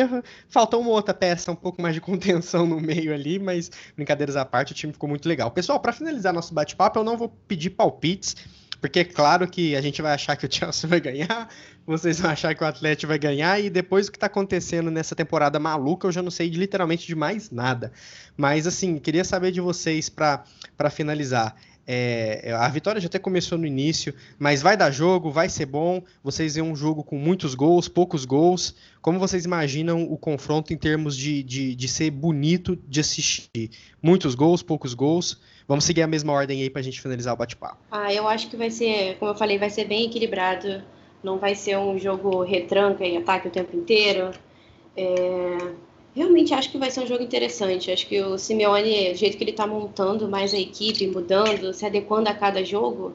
faltou uma outra peça, um pouco mais de contenção no meio ali, mas brincadeiras à parte, o time ficou muito legal. Pessoal, para finalizar nosso bate-papo, eu não vou pedir palpites, porque é claro que a gente vai achar que o Chelsea vai ganhar, vocês vão achar que o Atlético vai ganhar, e depois do que está acontecendo nessa temporada maluca, eu já não sei de, literalmente de mais nada. Mas, assim, queria saber de vocês para finalizar. É, a vitória já até começou no início, mas vai dar jogo, vai ser bom. Vocês veem um jogo com muitos gols, poucos gols. Como vocês imaginam o confronto em termos de, de, de ser bonito de assistir? Muitos gols, poucos gols. Vamos seguir a mesma ordem aí para a gente finalizar o bate-papo. Ah, eu acho que vai ser, como eu falei, vai ser bem equilibrado. Não vai ser um jogo retranca e ataque o tempo inteiro. É Realmente acho que vai ser um jogo interessante. Acho que o Simeone, o jeito que ele está montando mais a equipe, mudando, se adequando a cada jogo,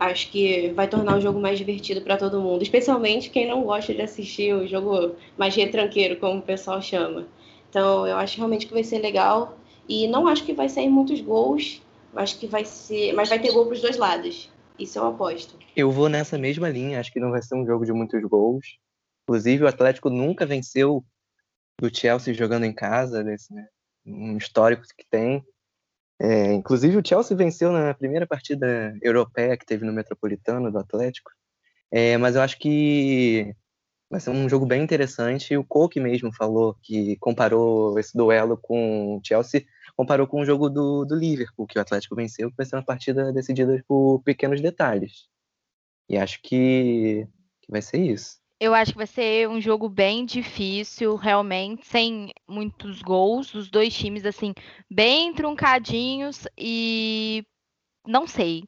acho que vai tornar o jogo mais divertido para todo mundo, especialmente quem não gosta de assistir o jogo mais retranqueiro, como o pessoal chama. Então, eu acho realmente que vai ser legal e não acho que vai sair muitos gols, acho que vai ser, mas vai ter gol para os dois lados. Isso eu aposto. Eu vou nessa mesma linha, acho que não vai ser um jogo de muitos gols. Inclusive, o Atlético nunca venceu do Chelsea jogando em casa, desse, né, um histórico que tem. É, inclusive o Chelsea venceu na primeira partida europeia que teve no Metropolitano do Atlético. É, mas eu acho que vai ser um jogo bem interessante. O Coke mesmo falou que comparou esse duelo com o Chelsea, comparou com o jogo do, do Liverpool, que o Atlético venceu, que vai ser uma partida decidida por pequenos detalhes. E acho que, que vai ser isso. Eu acho que vai ser um jogo bem difícil, realmente, sem muitos gols, os dois times assim bem truncadinhos e não sei.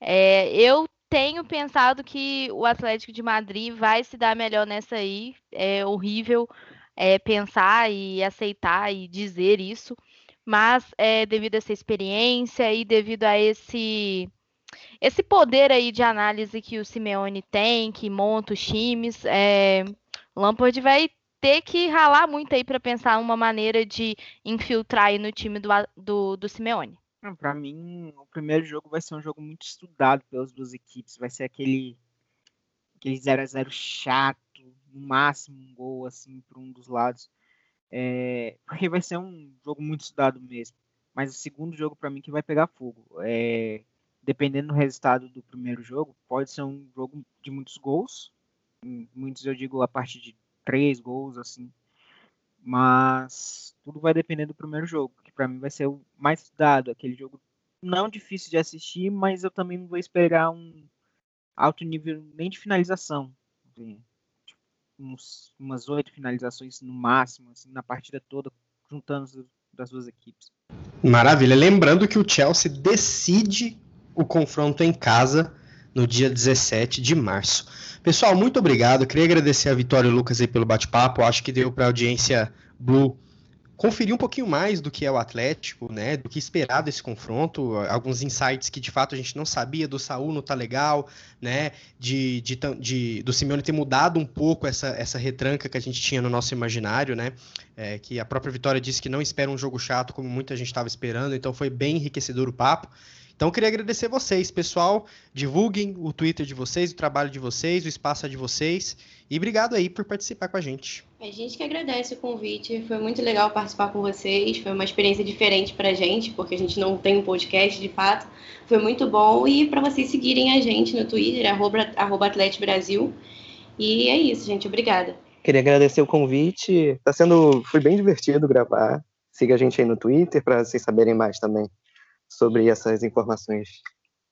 É, eu tenho pensado que o Atlético de Madrid vai se dar melhor nessa aí. É horrível é, pensar e aceitar e dizer isso, mas é, devido a essa experiência e devido a esse esse poder aí de análise que o Simeone tem, que monta os times, é, Lampard vai ter que ralar muito aí para pensar uma maneira de infiltrar aí no time do, do, do Simeone. Para mim, o primeiro jogo vai ser um jogo muito estudado pelas duas equipes. Vai ser aquele aquele 0 a 0 chato, no máximo um gol assim para um dos lados. É, porque vai ser um jogo muito estudado mesmo. Mas o segundo jogo para mim que vai pegar fogo. É, dependendo do resultado do primeiro jogo, pode ser um jogo de muitos gols. Muitos eu digo a partir de três gols, assim. Mas tudo vai depender do primeiro jogo, que para mim vai ser o mais dado, aquele jogo não difícil de assistir, mas eu também não vou esperar um alto nível nem de finalização. Assim, uns, umas oito finalizações no máximo, assim, na partida toda, juntando das duas equipes. Maravilha. Lembrando que o Chelsea decide o confronto em casa no dia 17 de março. Pessoal, muito obrigado. Queria agradecer a Vitória e o Lucas aí pelo bate-papo. Acho que deu para a audiência Blue conferir um pouquinho mais do que é o Atlético, né? Do que esperar desse confronto, alguns insights que de fato a gente não sabia do Saúl não tá legal, né? De, de, de, do Simeone ter mudado um pouco essa, essa retranca que a gente tinha no nosso imaginário, né? É, que a própria Vitória disse que não espera um jogo chato como muita gente estava esperando, então foi bem enriquecedor o papo. Então eu queria agradecer vocês, pessoal. Divulguem o Twitter de vocês, o trabalho de vocês, o espaço é de vocês. E obrigado aí por participar com a gente. A gente que agradece o convite. Foi muito legal participar com vocês. Foi uma experiência diferente para a gente, porque a gente não tem um podcast de fato. Foi muito bom. E para vocês seguirem a gente no Twitter, arroba, arroba Brasil. E é isso, gente. Obrigada. Queria agradecer o convite. Tá sendo. Foi bem divertido gravar. Siga a gente aí no Twitter para vocês saberem mais também sobre essas informações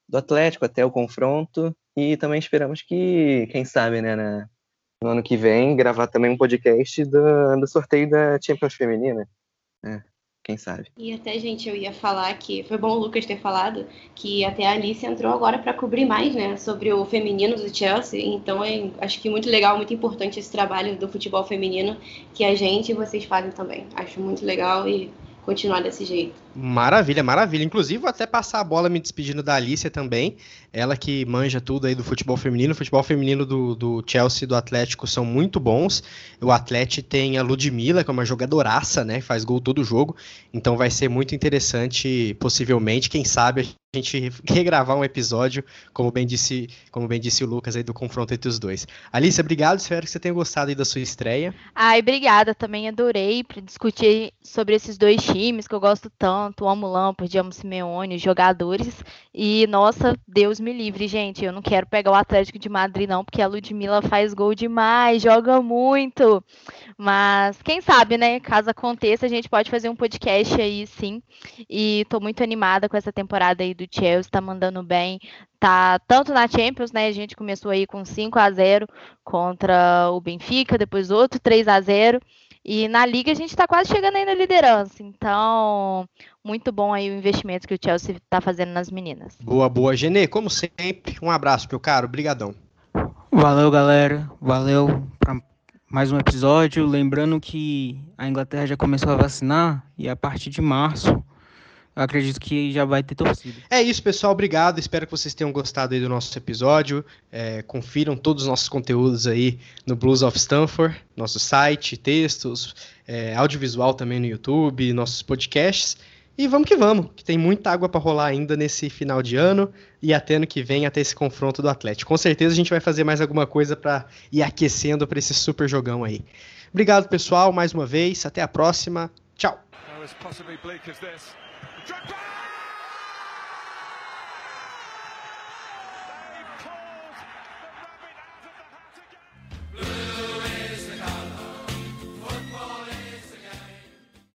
do Atlético até o confronto e também esperamos que, quem sabe, né, na, no ano que vem, gravar também um podcast do, do sorteio da Champions Feminina. Né? quem sabe. E até, gente, eu ia falar que foi bom o Lucas ter falado que até a Alice entrou agora para cobrir mais, né, sobre o feminino do Chelsea. Então, é, acho que muito legal, muito importante esse trabalho do futebol feminino que a gente e vocês fazem também. Acho muito legal e continuar desse jeito. Maravilha, maravilha. Inclusive, vou até passar a bola me despedindo da Alicia também. Ela que manja tudo aí do futebol feminino. O futebol feminino do, do Chelsea e do Atlético são muito bons. O Atlético tem a Ludmilla, que é uma jogadoraça, né? Faz gol todo jogo. Então vai ser muito interessante, possivelmente, quem sabe, a gente regravar um episódio, como bem disse, como bem disse o Lucas aí do confronto entre os dois. Alice, obrigado. Espero que você tenha gostado aí da sua estreia. Ai, obrigada. Também adorei discutir sobre esses dois times que eu gosto tanto. Amo Lampard, amo Simeone, jogadores. E, nossa, Deus me livre, gente. Eu não quero pegar o Atlético de Madrid, não, porque a Ludmilla faz gol demais, joga muito. Mas quem sabe, né? Caso aconteça, a gente pode fazer um podcast aí, sim. E tô muito animada com essa temporada aí do Chelsea, tá mandando bem, tá tanto na Champions, né? A gente começou aí com 5 a 0 contra o Benfica, depois outro 3 a 0 e na liga a gente está quase chegando aí na liderança. Então, muito bom aí o investimento que o Chelsea está fazendo nas meninas. Boa, boa. Genê, como sempre, um abraço, meu caro. Obrigadão. Valeu, galera. Valeu para mais um episódio. Lembrando que a Inglaterra já começou a vacinar e a partir de março eu acredito que já vai ter torcida. É isso, pessoal. Obrigado. Espero que vocês tenham gostado aí do nosso episódio. É, confiram todos os nossos conteúdos aí no Blues of Stanford, nosso site, textos, é, audiovisual também no YouTube, nossos podcasts. E vamos que vamos, que tem muita água para rolar ainda nesse final de ano e até ano que vem, até esse confronto do Atlético. Com certeza a gente vai fazer mais alguma coisa para ir aquecendo para esse super jogão aí. Obrigado, pessoal, mais uma vez. Até a próxima. Tchau.